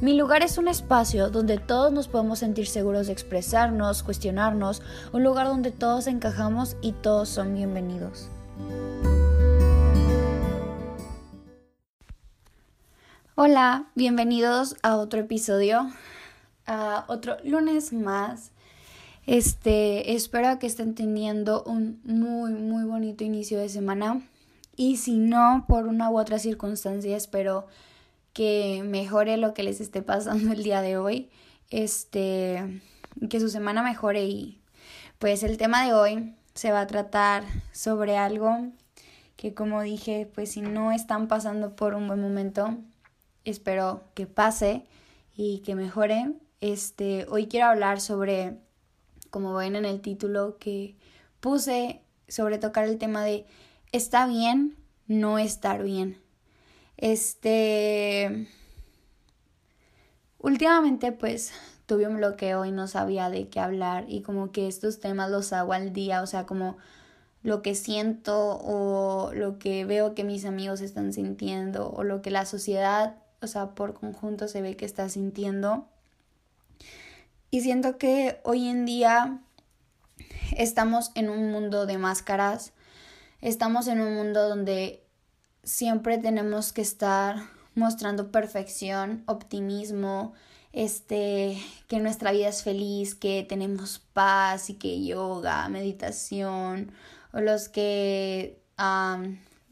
Mi lugar es un espacio donde todos nos podemos sentir seguros de expresarnos, cuestionarnos, un lugar donde todos encajamos y todos son bienvenidos. Hola, bienvenidos a otro episodio, a otro lunes más. Este, espero que estén teniendo un muy, muy bonito inicio de semana. Y si no, por una u otra circunstancia, espero que mejore lo que les esté pasando el día de hoy. Este, que su semana mejore y pues el tema de hoy se va a tratar sobre algo que como dije, pues si no están pasando por un buen momento, espero que pase y que mejore. Este, hoy quiero hablar sobre como ven en el título que puse sobre tocar el tema de está bien no estar bien. Este últimamente pues tuve un bloqueo y no sabía de qué hablar y como que estos temas los hago al día, o sea, como lo que siento o lo que veo que mis amigos están sintiendo o lo que la sociedad, o sea, por conjunto se ve que está sintiendo. Y siento que hoy en día estamos en un mundo de máscaras, estamos en un mundo donde siempre tenemos que estar mostrando perfección, optimismo, este, que nuestra vida es feliz, que tenemos paz y que yoga, meditación, o los que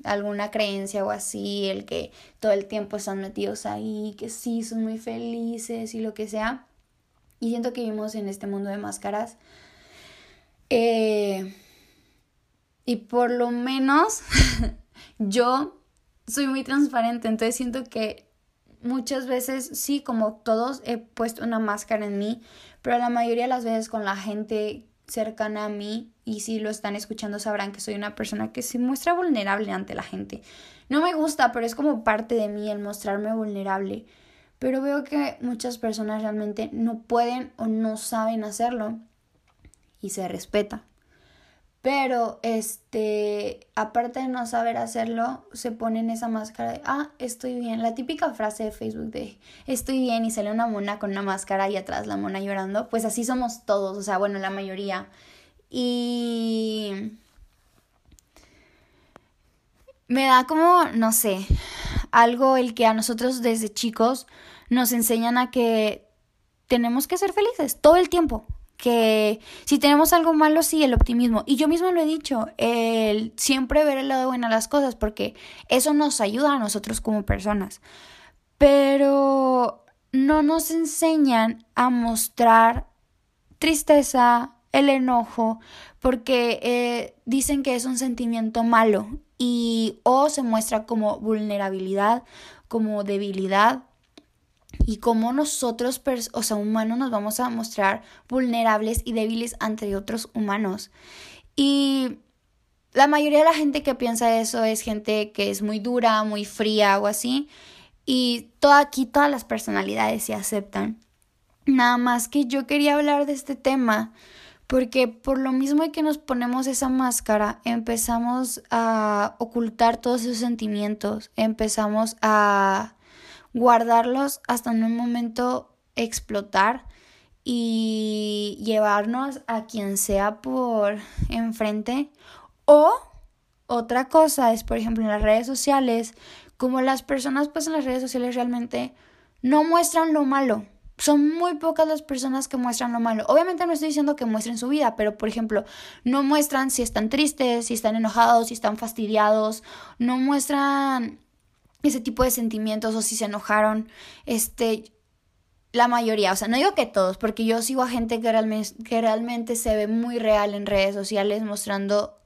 alguna creencia o así, el que todo el tiempo están metidos ahí, que sí son muy felices y lo que sea. Y siento que vivimos en este mundo de máscaras. Eh, y por lo menos yo soy muy transparente, entonces siento que muchas veces, sí, como todos, he puesto una máscara en mí, pero la mayoría de las veces con la gente cercana a mí, y si lo están escuchando sabrán que soy una persona que se muestra vulnerable ante la gente. No me gusta, pero es como parte de mí el mostrarme vulnerable pero veo que muchas personas realmente no pueden o no saben hacerlo y se respeta. Pero este, aparte de no saber hacerlo, se ponen esa máscara de, ah, estoy bien. La típica frase de Facebook de, estoy bien y sale una mona con una máscara y atrás la mona llorando. Pues así somos todos, o sea, bueno, la mayoría. Y me da como, no sé, algo el que a nosotros desde chicos nos enseñan a que tenemos que ser felices todo el tiempo. Que si tenemos algo malo, sí, el optimismo. Y yo mismo lo he dicho, el siempre ver el lado bueno a las cosas, porque eso nos ayuda a nosotros como personas. Pero no nos enseñan a mostrar tristeza, el enojo, porque eh, dicen que es un sentimiento malo y o se muestra como vulnerabilidad, como debilidad y como nosotros, o sea, humanos, nos vamos a mostrar vulnerables y débiles ante otros humanos. Y la mayoría de la gente que piensa eso es gente que es muy dura, muy fría o así. Y toda, aquí todas las personalidades se aceptan. Nada más que yo quería hablar de este tema porque por lo mismo que nos ponemos esa máscara, empezamos a ocultar todos esos sentimientos, empezamos a guardarlos hasta en un momento explotar y llevarnos a quien sea por enfrente. O otra cosa es, por ejemplo, en las redes sociales, como las personas pues en las redes sociales realmente no muestran lo malo, son muy pocas las personas que muestran lo malo. Obviamente no estoy diciendo que muestren su vida, pero por ejemplo, no muestran si están tristes, si están enojados, si están fastidiados, no muestran ese tipo de sentimientos o si se enojaron. Este, la mayoría, o sea, no digo que todos, porque yo sigo a gente que realmente, que realmente se ve muy real en redes sociales mostrando,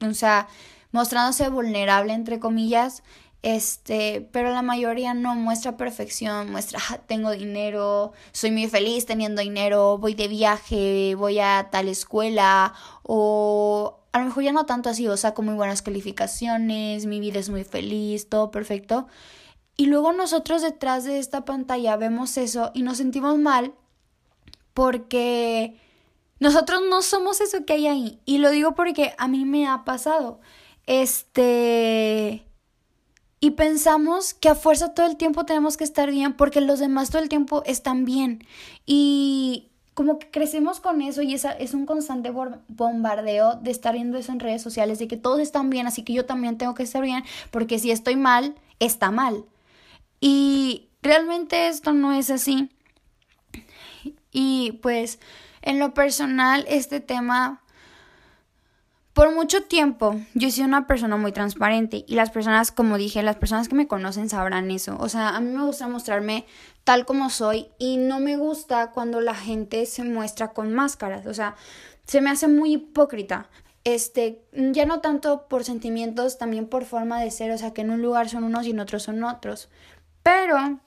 o sea, mostrándose vulnerable entre comillas este, pero la mayoría no muestra perfección, muestra, tengo dinero, soy muy feliz teniendo dinero, voy de viaje, voy a tal escuela, o a lo mejor ya no tanto así, o saco muy buenas calificaciones, mi vida es muy feliz, todo perfecto. Y luego nosotros detrás de esta pantalla vemos eso y nos sentimos mal porque nosotros no somos eso que hay ahí. Y lo digo porque a mí me ha pasado. Este Y pensamos que a fuerza todo el tiempo tenemos que estar bien porque los demás todo el tiempo están bien. Y como que crecemos con eso y esa es un constante bombardeo de estar viendo eso en redes sociales, de que todos están bien, así que yo también tengo que estar bien, porque si estoy mal, está mal. Y realmente esto no es así. Y pues en lo personal, este tema por mucho tiempo yo he sido una persona muy transparente y las personas, como dije, las personas que me conocen sabrán eso. O sea, a mí me gusta mostrarme tal como soy y no me gusta cuando la gente se muestra con máscaras. O sea, se me hace muy hipócrita. Este, ya no tanto por sentimientos, también por forma de ser, o sea, que en un lugar son unos y en otros son otros. Pero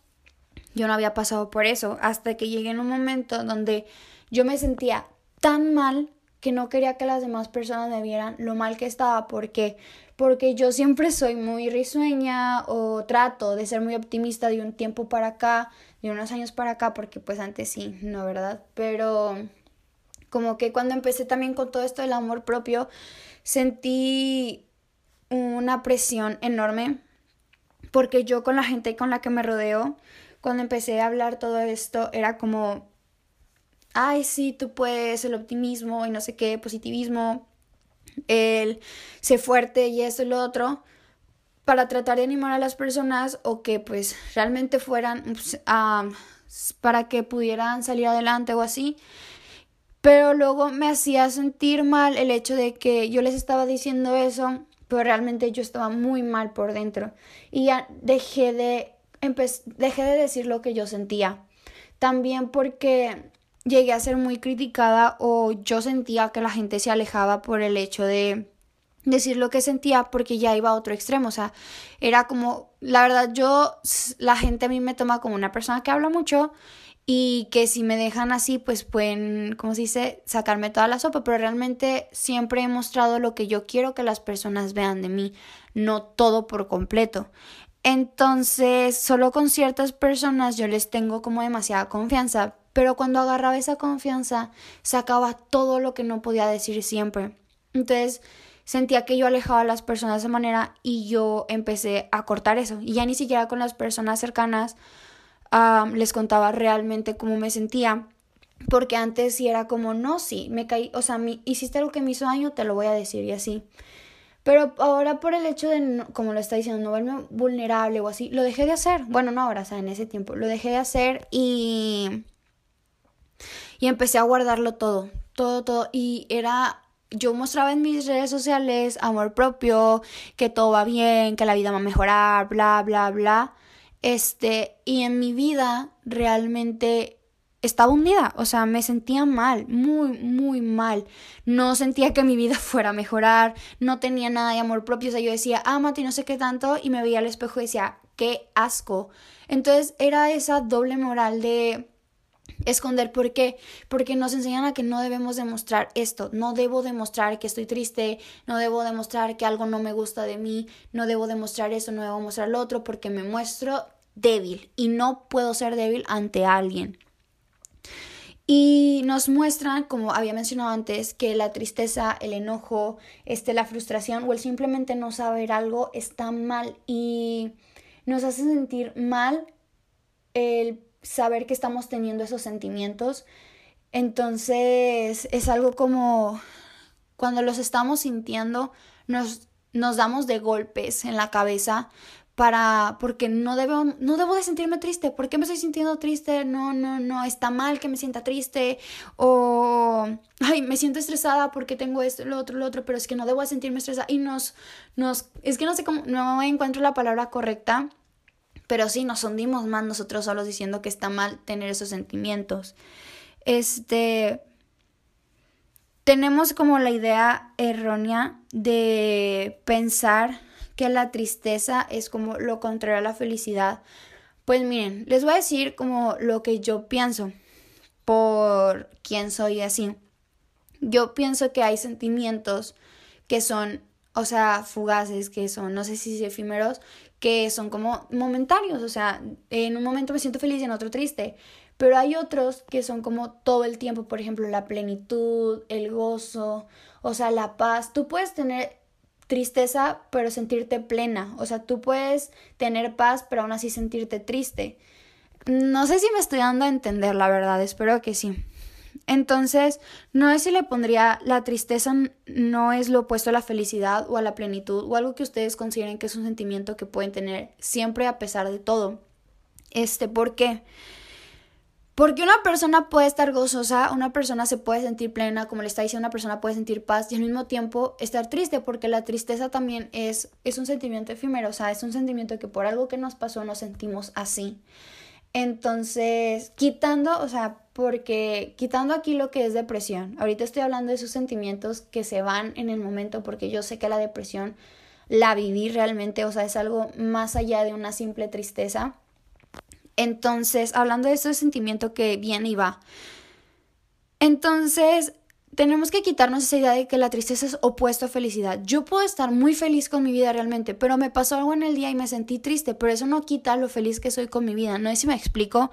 yo no había pasado por eso hasta que llegué en un momento donde yo me sentía tan mal que no quería que las demás personas me vieran lo mal que estaba. ¿Por qué? Porque yo siempre soy muy risueña o trato de ser muy optimista de un tiempo para acá, de unos años para acá, porque pues antes sí, no, ¿verdad? Pero como que cuando empecé también con todo esto del amor propio, sentí una presión enorme porque yo con la gente con la que me rodeo, cuando empecé a hablar todo esto, era como ay, sí, tú puedes, el optimismo y no sé qué, positivismo, el ser fuerte y esto y lo otro, para tratar de animar a las personas o que pues realmente fueran pues, para que pudieran salir adelante o así. Pero luego me hacía sentir mal el hecho de que yo les estaba diciendo eso, pero realmente yo estaba muy mal por dentro. Y ya dejé de, dejé de decir lo que yo sentía. También porque llegué a ser muy criticada o yo sentía que la gente se alejaba por el hecho de decir lo que sentía porque ya iba a otro extremo, o sea, era como, la verdad yo, la gente a mí me toma como una persona que habla mucho y que si me dejan así, pues pueden, como se dice, sacarme toda la sopa, pero realmente siempre he mostrado lo que yo quiero que las personas vean de mí, no todo por completo. Entonces, solo con ciertas personas yo les tengo como demasiada confianza, pero cuando agarraba esa confianza, sacaba todo lo que no podía decir siempre. Entonces, sentía que yo alejaba a las personas de esa manera y yo empecé a cortar eso. Y ya ni siquiera con las personas cercanas les contaba realmente cómo me sentía. Porque antes sí era como, no, sí, me caí, o sea, hiciste algo que me hizo daño, te lo voy a decir y así. Pero ahora por el hecho de, como lo está diciendo, no verme vulnerable o así, lo dejé de hacer. Bueno, no ahora, o sea, en ese tiempo, lo dejé de hacer y y empecé a guardarlo todo, todo, todo. Y era, yo mostraba en mis redes sociales amor propio, que todo va bien, que la vida va a mejorar, bla, bla, bla. Este, y en mi vida realmente estaba hundida, o sea, me sentía mal, muy, muy mal. No sentía que mi vida fuera a mejorar, no tenía nada de amor propio, o sea, yo decía, amate y no sé qué tanto, y me veía al espejo y decía, qué asco. Entonces era esa doble moral de esconder. ¿Por qué? Porque nos enseñan a que no debemos demostrar esto. No debo demostrar que estoy triste, no debo demostrar que algo no me gusta de mí, no debo demostrar eso, no debo mostrar lo otro porque me muestro débil y no puedo ser débil ante alguien. Y nos muestran, como había mencionado antes, que la tristeza, el enojo, este, la frustración o el simplemente no saber algo está mal y nos hace sentir mal el saber que estamos teniendo esos sentimientos. Entonces es algo como cuando los estamos sintiendo nos, nos damos de golpes en la cabeza para porque no debo no debo de sentirme triste, ¿por qué me estoy sintiendo triste? No, no, no, está mal que me sienta triste o ay, me siento estresada porque tengo esto, lo otro, lo otro, pero es que no debo de sentirme estresada y nos nos es que no sé cómo no encuentro la palabra correcta pero sí, nos hundimos más nosotros solos diciendo que está mal tener esos sentimientos. Este. Tenemos como la idea errónea de pensar que la tristeza es como lo contrario a la felicidad. Pues miren, les voy a decir como lo que yo pienso por quién soy así. Yo pienso que hay sentimientos que son, o sea, fugaces, que son, no sé si efímeros, que son como momentáneos, o sea, en un momento me siento feliz y en otro triste, pero hay otros que son como todo el tiempo, por ejemplo, la plenitud, el gozo, o sea, la paz. Tú puedes tener tristeza, pero sentirte plena. O sea, tú puedes tener paz, pero aún así sentirte triste. No sé si me estoy dando a entender, la verdad, espero que sí. Entonces, no es si le pondría la tristeza no es lo opuesto a la felicidad o a la plenitud o algo que ustedes consideren que es un sentimiento que pueden tener siempre a pesar de todo. Este, ¿por qué? Porque una persona puede estar gozosa, una persona se puede sentir plena, como le está diciendo, una persona puede sentir paz y al mismo tiempo estar triste, porque la tristeza también es, es un sentimiento efímero, o sea, es un sentimiento que por algo que nos pasó nos sentimos así. Entonces, quitando, o sea, porque quitando aquí lo que es depresión, ahorita estoy hablando de esos sentimientos que se van en el momento, porque yo sé que la depresión la viví realmente, o sea, es algo más allá de una simple tristeza. Entonces, hablando de ese sentimiento que viene y va. Entonces, tenemos que quitarnos esa idea de que la tristeza es opuesto a felicidad. Yo puedo estar muy feliz con mi vida realmente, pero me pasó algo en el día y me sentí triste, pero eso no quita lo feliz que soy con mi vida, no sé si me explico.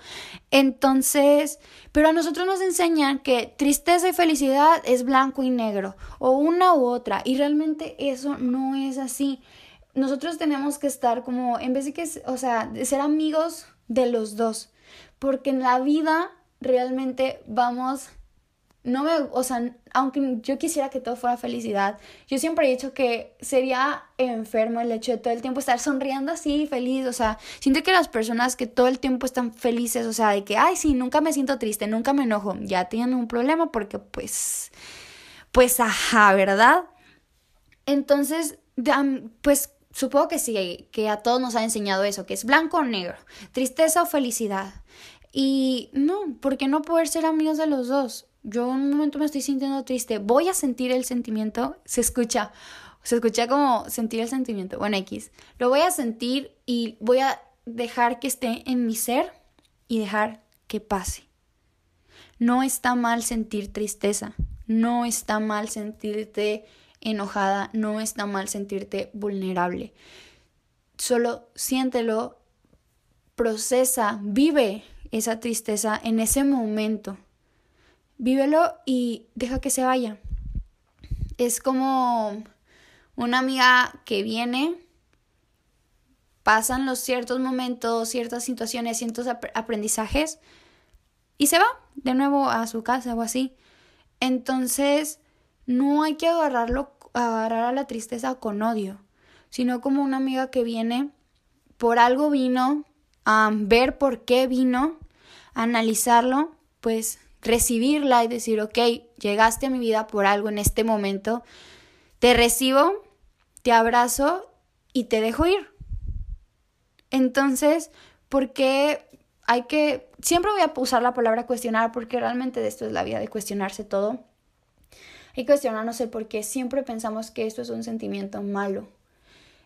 Entonces, pero a nosotros nos enseñan que tristeza y felicidad es blanco y negro, o una u otra, y realmente eso no es así. Nosotros tenemos que estar como, en vez de que, o sea, ser amigos de los dos, porque en la vida realmente vamos no me, o sea, aunque yo quisiera que todo fuera felicidad, yo siempre he dicho que sería enfermo el hecho de todo el tiempo estar sonriendo así, feliz, o sea, siento que las personas que todo el tiempo están felices, o sea, de que, ay, sí, nunca me siento triste, nunca me enojo, ya tienen un problema porque pues, pues, ajá, ¿verdad? Entonces, pues supongo que sí, que a todos nos ha enseñado eso, que es blanco o negro, tristeza o felicidad. Y no, porque no poder ser amigos de los dos? Yo en un momento me estoy sintiendo triste, voy a sentir el sentimiento, se escucha, se escucha como sentir el sentimiento, bueno, X, lo voy a sentir y voy a dejar que esté en mi ser y dejar que pase. No está mal sentir tristeza, no está mal sentirte enojada, no está mal sentirte vulnerable. Solo siéntelo, procesa, vive esa tristeza en ese momento vívelo y deja que se vaya. Es como una amiga que viene, pasan los ciertos momentos, ciertas situaciones, ciertos aprendizajes y se va de nuevo a su casa o así. Entonces, no hay que agarrarlo, agarrar a la tristeza con odio, sino como una amiga que viene, por algo vino, a ver por qué vino, analizarlo, pues recibirla y decir, ok, llegaste a mi vida por algo en este momento, te recibo, te abrazo y te dejo ir. Entonces, ¿por qué hay que, siempre voy a usar la palabra cuestionar porque realmente de esto es la vida de cuestionarse todo. Que cuestionarnos el por qué siempre pensamos que esto es un sentimiento malo.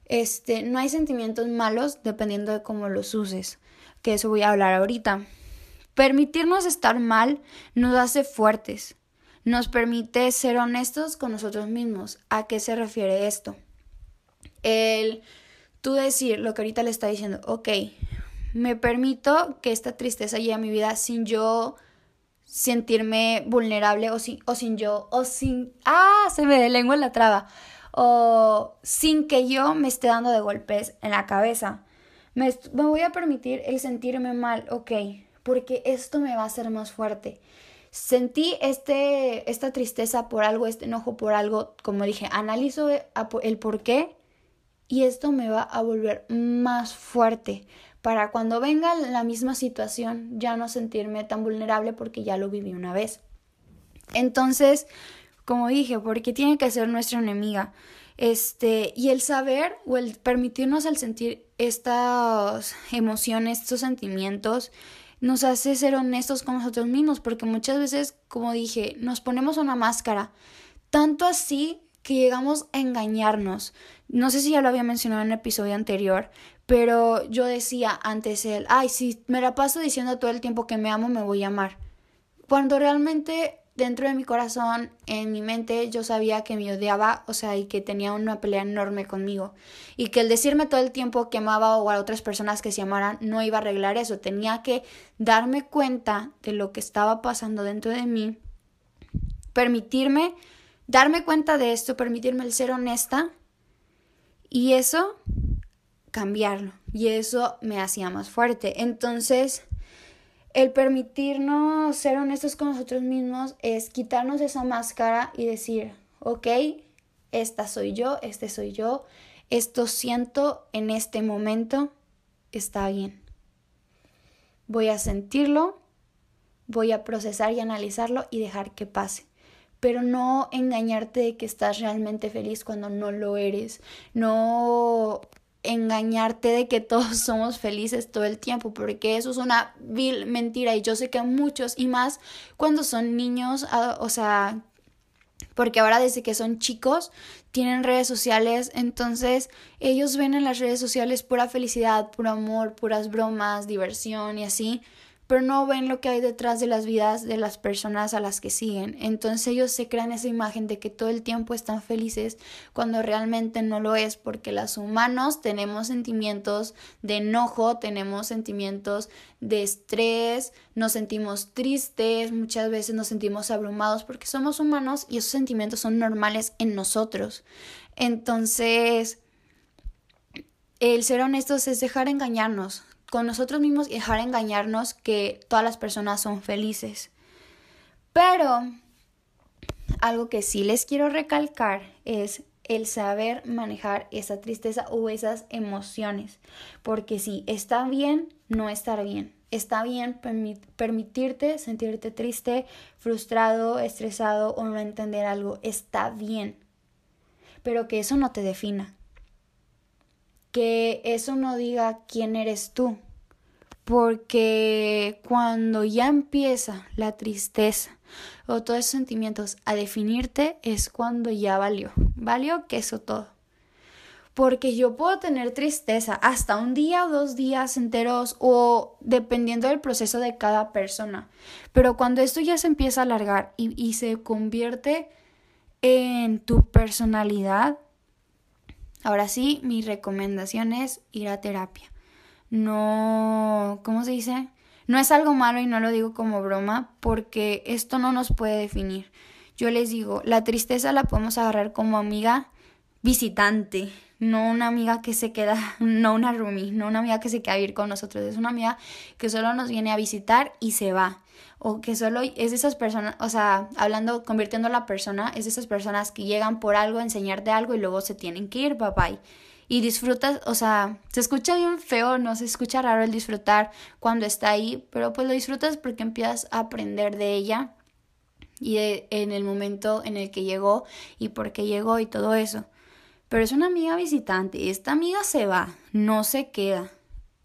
Este, no hay sentimientos malos dependiendo de cómo los uses, que eso voy a hablar ahorita. Permitirnos estar mal nos hace fuertes, nos permite ser honestos con nosotros mismos. ¿A qué se refiere esto? El tú decir lo que ahorita le está diciendo, ok, me permito que esta tristeza llegue a mi vida sin yo sentirme vulnerable o sin, o sin yo, o sin, ah, se me de lengua en la traba, o sin que yo me esté dando de golpes en la cabeza. Me, me voy a permitir el sentirme mal, ok, porque esto me va a hacer más fuerte. Sentí este, esta tristeza por algo, este enojo por algo, como dije, analizo el por qué y esto me va a volver más fuerte para cuando venga la misma situación ya no sentirme tan vulnerable porque ya lo viví una vez. Entonces, como dije, porque tiene que ser nuestra enemiga. Este, y el saber o el permitirnos el sentir estas emociones, estos sentimientos, nos hace ser honestos con nosotros mismos, porque muchas veces, como dije, nos ponemos una máscara, tanto así que llegamos a engañarnos. No sé si ya lo había mencionado en el episodio anterior, pero yo decía antes él, ay, si me la paso diciendo todo el tiempo que me amo, me voy a amar. Cuando realmente dentro de mi corazón, en mi mente, yo sabía que me odiaba, o sea, y que tenía una pelea enorme conmigo. Y que el decirme todo el tiempo que amaba o a otras personas que se amaran no iba a arreglar eso. Tenía que darme cuenta de lo que estaba pasando dentro de mí, permitirme, darme cuenta de esto, permitirme el ser honesta Y eso, cambiarlo. Y eso me hacía más fuerte. Entonces, el permitirnos ser honestos con nosotros mismos es quitarnos esa máscara y decir, ok, esta soy yo, este soy yo, esto siento en este momento, está bien. Voy a sentirlo, voy a procesar y analizarlo y dejar que pase. Pero no engañarte de que estás realmente feliz cuando no lo eres. No engañarte de que todos somos felices todo el tiempo, porque eso es una vil mentira y yo sé que muchos y más cuando son niños, ah, o sea, porque ahora desde que son chicos tienen redes sociales, entonces ellos ven en las redes sociales pura felicidad, puro amor, puras bromas, diversión y así, pero no ven lo que hay detrás de las vidas de las personas a las que siguen. Entonces ellos se crean esa imagen de que todo el tiempo están felices cuando realmente no lo es, porque los humanos tenemos sentimientos de enojo, tenemos sentimientos de estrés, nos sentimos tristes, muchas veces nos sentimos abrumados porque somos humanos y esos sentimientos son normales en nosotros. Entonces, el ser honestos es dejar engañarnos, con nosotros mismos y dejar engañarnos que todas las personas son felices. Pero algo que sí les quiero recalcar es el saber manejar esa tristeza o esas emociones. Porque si está bien, no estar bien. Está bien permitirte sentirte triste, frustrado, estresado o no entender algo. Está bien. Pero que eso no te defina que eso no diga quién eres tú, porque cuando ya empieza la tristeza o todos esos sentimientos a definirte es cuando ya valió, valió que eso todo. Porque yo puedo tener tristeza hasta un día o dos días enteros o dependiendo del proceso de cada persona. Pero cuando esto ya se empieza a alargar y, y se convierte en tu personalidad, Ahora sí, mi recomendación es ir a terapia. No, ¿cómo se dice? No es algo malo y no lo digo como broma porque esto no nos puede definir. Yo les digo, la tristeza la podemos agarrar como amiga visitante, no una amiga que se queda, no una roomie, no una amiga que se queda a con nosotros, es una amiga que solo nos viene a visitar y se va o que solo es de esas personas, o sea, hablando, convirtiendo a la persona, es de esas personas que llegan por algo, enseñarte algo y luego se tienen que ir, bye bye. Y disfrutas, o sea, se escucha bien feo, no se escucha raro el disfrutar cuando está ahí, pero pues lo disfrutas porque empiezas a aprender de ella y en el momento en el que llegó y por qué llegó y todo eso. Pero es una amiga visitante, esta amiga se va, no se queda.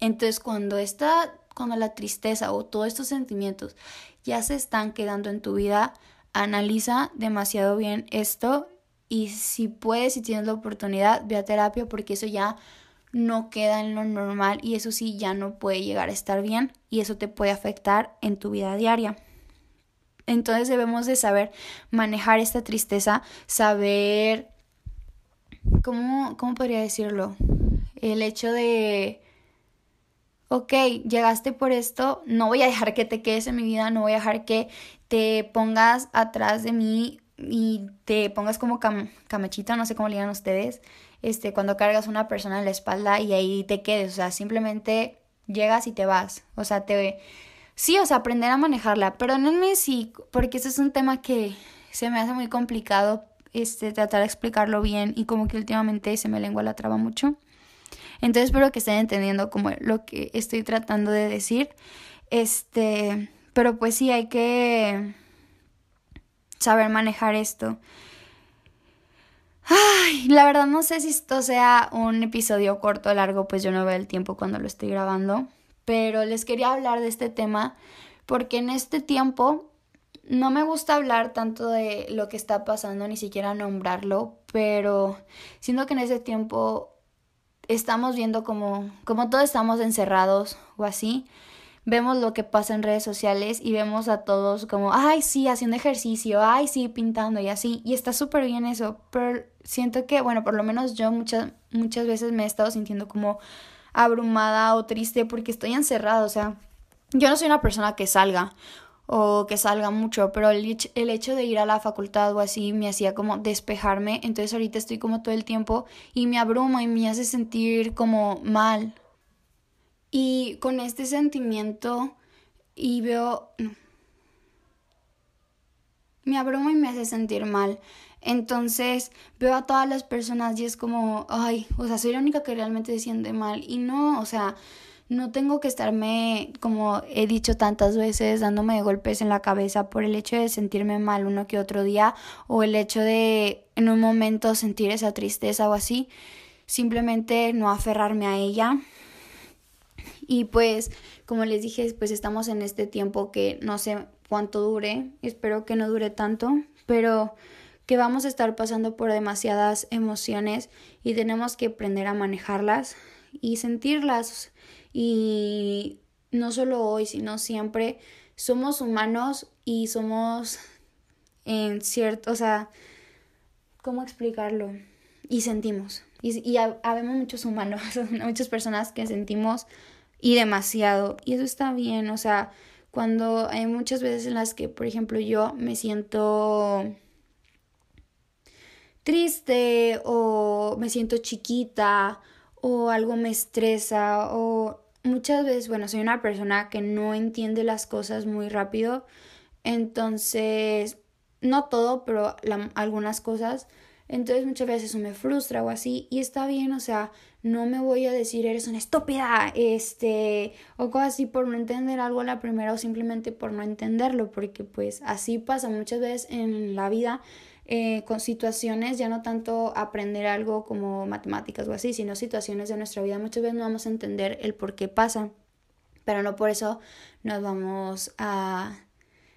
Entonces cuando esta cuando la tristeza o todos estos sentimientos ya se están quedando en tu vida, analiza demasiado bien esto y si puedes, si tienes la oportunidad, ve a terapia porque eso ya no queda en lo normal y eso sí ya no puede llegar a estar bien y eso te puede afectar en tu vida diaria. Entonces debemos de saber manejar esta tristeza, saber, ¿cómo, cómo podría decirlo? El hecho de ok, llegaste por esto, no voy a dejar que te quedes en mi vida, no voy a dejar que te pongas atrás de mí y te pongas como camachita, no sé cómo le digan ustedes, este, cuando cargas una persona en la espalda y ahí te quedes, o sea, simplemente llegas y te vas, o sea, te... Sí, o sea, aprender a manejarla, perdónenme sí, porque ese es un tema que se me hace muy complicado, este, tratar de explicarlo bien y como que últimamente se me lengua la traba mucho. Entonces espero que estén entendiendo como lo que estoy tratando de decir. Este, pero pues sí hay que saber manejar esto. Ay, la verdad no sé si esto sea un episodio corto o largo, pues yo no veo el tiempo cuando lo estoy grabando, pero les quería hablar de este tema porque en este tiempo no me gusta hablar tanto de lo que está pasando, ni siquiera nombrarlo, pero siento que en ese tiempo estamos viendo como, como todos estamos encerrados o así, vemos lo que pasa en redes sociales y vemos a todos como, ay, sí, haciendo ejercicio, ay, sí, pintando y así, y está súper bien eso, pero siento que, bueno, por lo menos yo muchas, muchas veces me he estado sintiendo como abrumada o triste porque estoy encerrada, o sea, yo no soy una persona que salga, o que salga mucho, pero el, el, hecho de ir a la facultad o así me hacía como despejarme, entonces ahorita estoy como todo el tiempo y me abruma y me hace sentir como mal. Y con este sentimiento y veo... me abruma y me hace sentir mal. Entonces veo a todas las personas y es como, ay, o sea, soy la única que realmente se siente mal. Y no, o sea, no tengo que estarme, como he dicho tantas veces, dándome golpes en la cabeza por el hecho de sentirme mal uno que otro día o el hecho de en un momento sentir esa tristeza o así. Simplemente no aferrarme a ella. Y pues, como les dije, pues estamos en este tiempo que no sé cuánto dure, espero que no dure tanto, pero que vamos a estar pasando por demasiadas emociones y tenemos que aprender a manejarlas y sentirlas y no solo hoy, sino siempre somos humanos y somos en cierto, o sea, ¿cómo explicarlo? Y sentimos. Y, y habemos muchos humanos, muchas personas que sentimos y demasiado. Y eso está bien, o sea, cuando hay muchas veces en las que, por ejemplo, yo me siento triste o me siento chiquita o algo me estresa o muchas veces, bueno, soy una persona que no entiende las cosas muy rápido, entonces, no todo, pero algunas cosas, entonces muchas veces eso me frustra o así, y está bien, o sea, no me voy a decir eres una estúpida, este, o cosas así por no entender algo a la primera o simplemente por no entenderlo, porque pues así pasa muchas veces en la vida eh, con situaciones, ya no tanto aprender algo como matemáticas o así, sino situaciones de nuestra vida. Muchas veces no vamos a entender el por qué pasa, pero no por eso nos vamos a,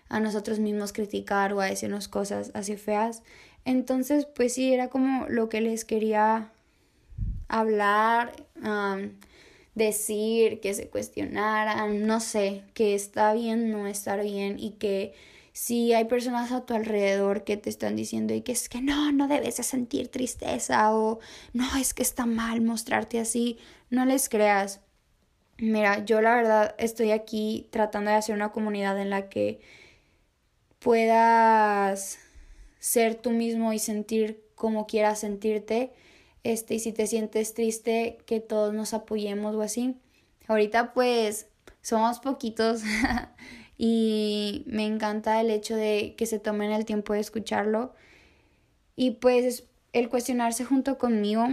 a nosotros mismos criticar o a decirnos cosas así feas. Entonces, pues sí, era como lo que les quería hablar, decir, que se cuestionaran, no sé, que está bien no estar bien y que si hay personas a tu alrededor que te están diciendo y que es que no, no debes de sentir tristeza o no, es que está mal mostrarte así, no les creas. Mira, yo la verdad estoy aquí tratando de hacer una comunidad en la que puedas ser tú mismo y sentir como quieras sentirte. Este, y si te sientes triste, que todos nos apoyemos o así. Ahorita pues somos poquitos y me encanta el hecho de que se tomen el tiempo de escucharlo. Y pues el cuestionarse junto conmigo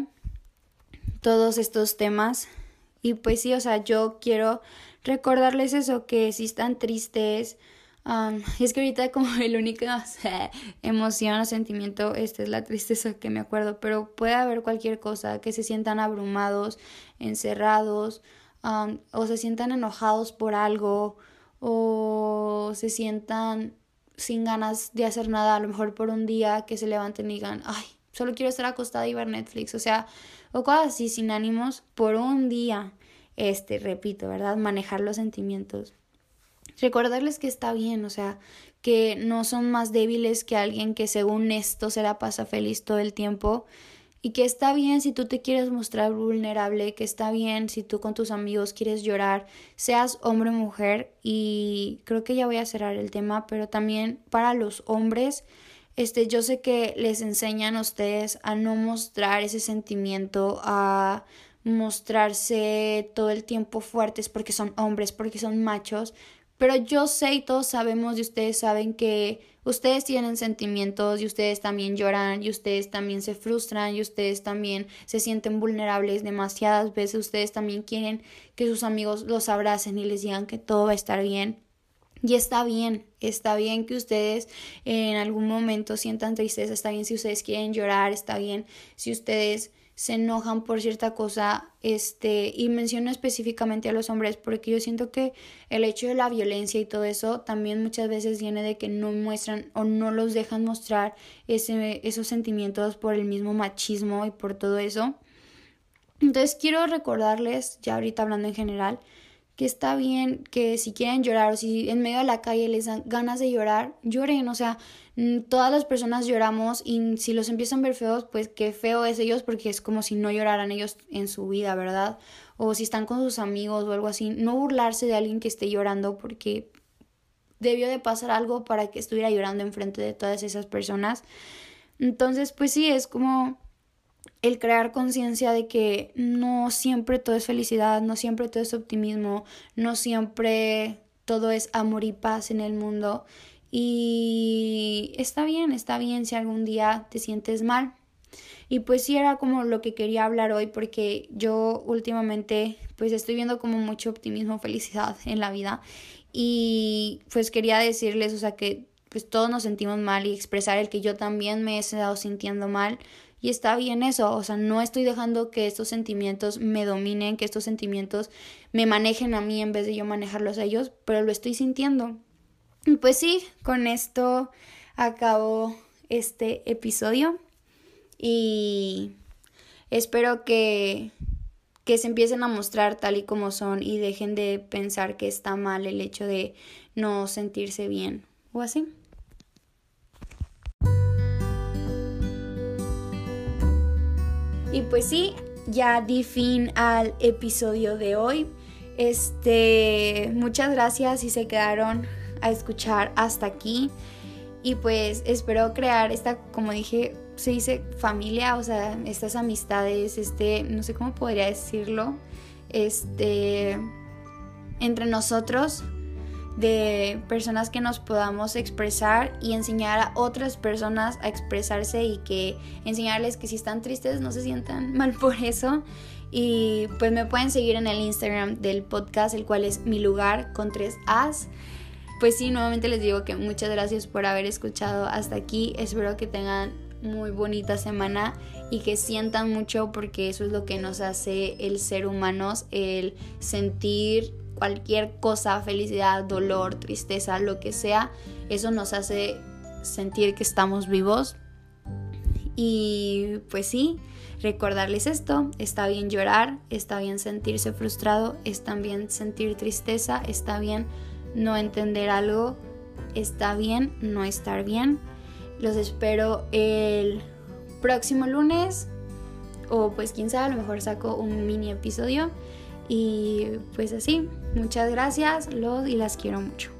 todos estos temas. Y pues sí, o sea, yo quiero recordarles eso, que si están tristes, y es que ahorita como el único emoción o sentimiento, esta es la tristeza que me acuerdo, pero puede haber cualquier cosa, que se sientan abrumados, encerrados, o se sientan enojados por algo, o se sientan sin ganas de hacer nada, a lo mejor por un día que se levanten y digan, ay, solo quiero estar acostada y ver Netflix, o sea, o cosas así sin ánimos por un día. Este, repito, ¿verdad? Manejar los sentimientos. Recordarles que está bien, o sea, que no son más débiles que alguien que según esto se la pasa feliz todo el tiempo y que está bien si tú te quieres mostrar vulnerable, que está bien si tú con tus amigos quieres llorar, seas hombre o mujer y creo que ya voy a cerrar el tema, pero también para los hombres, este yo sé que les enseñan a ustedes a no mostrar ese sentimiento, a mostrarse todo el tiempo fuertes porque son hombres, porque son machos, pero yo sé y todos sabemos y ustedes saben que ustedes tienen sentimientos y ustedes también lloran y ustedes también se frustran y ustedes también se sienten vulnerables demasiadas veces. Ustedes también quieren que sus amigos los abracen y les digan que todo va a estar bien. Y está bien, está bien que ustedes en algún momento sientan tristeza, está bien si ustedes quieren llorar, está bien si ustedes se enojan por cierta cosa, este, y menciono específicamente a los hombres porque yo siento que el hecho de la violencia y todo eso también muchas veces viene de que no muestran o no los dejan mostrar ese, esos sentimientos por el mismo machismo y por todo eso. Entonces quiero recordarles, ya ahorita hablando en general, que está bien que si quieren llorar o si en medio de la calle les dan ganas de llorar, lloren, o sea, todas las personas lloramos y si los empiezan a ver feos, pues qué feo es ellos porque es como si no lloraran ellos en su vida, ¿verdad? O si están con sus amigos o algo así, no burlarse de alguien que esté llorando porque debió de pasar algo para que estuviera llorando enfrente de todas esas personas. Entonces, pues sí, es como el crear conciencia de que no siempre todo es felicidad, no siempre todo es optimismo, no siempre todo es amor y paz en el mundo. Y está bien, está bien si algún día te sientes mal. Y pues sí era como lo que quería hablar hoy porque yo últimamente pues estoy viendo como mucho optimismo, felicidad en la vida. Y pues quería decirles, o sea, que pues todos nos sentimos mal y expresar el que yo también me he estado sintiendo mal y está bien eso, o sea, no estoy dejando que estos sentimientos me dominen, que estos sentimientos me manejen a mí en vez de yo manejarlos a ellos, pero lo estoy sintiendo. Y pues sí, con esto acabo este episodio y espero que que se empiecen a mostrar tal y como son y dejen de pensar que está mal el hecho de no sentirse bien o así. Y pues sí, ya di fin al episodio de hoy. Este, muchas gracias si se quedaron a escuchar hasta aquí. Y pues espero crear esta, como dije, se dice familia, o sea, estas amistades, este, no sé cómo podría decirlo, este, entre nosotros de personas que nos podamos expresar y enseñar a otras personas a expresarse y que enseñarles que si están tristes no se sientan mal por eso. Y pues me pueden seguir en el Instagram del podcast, el cual es mi lugar con tres As. Pues sí, nuevamente les digo que muchas gracias por haber escuchado hasta aquí. Espero que tengan muy bonita semana y que sientan mucho porque eso es lo que nos hace el ser humanos, el sentir cualquier cosa, felicidad, dolor, tristeza, lo que sea, eso nos hace sentir que estamos vivos. Y pues sí, recordarles esto, está bien llorar, está bien sentirse frustrado, está bien sentir tristeza, está bien no entender algo, está bien no estar bien. Los espero el próximo lunes o pues quién sabe, a lo mejor saco un mini episodio. Y pues así, muchas gracias, los y las quiero mucho.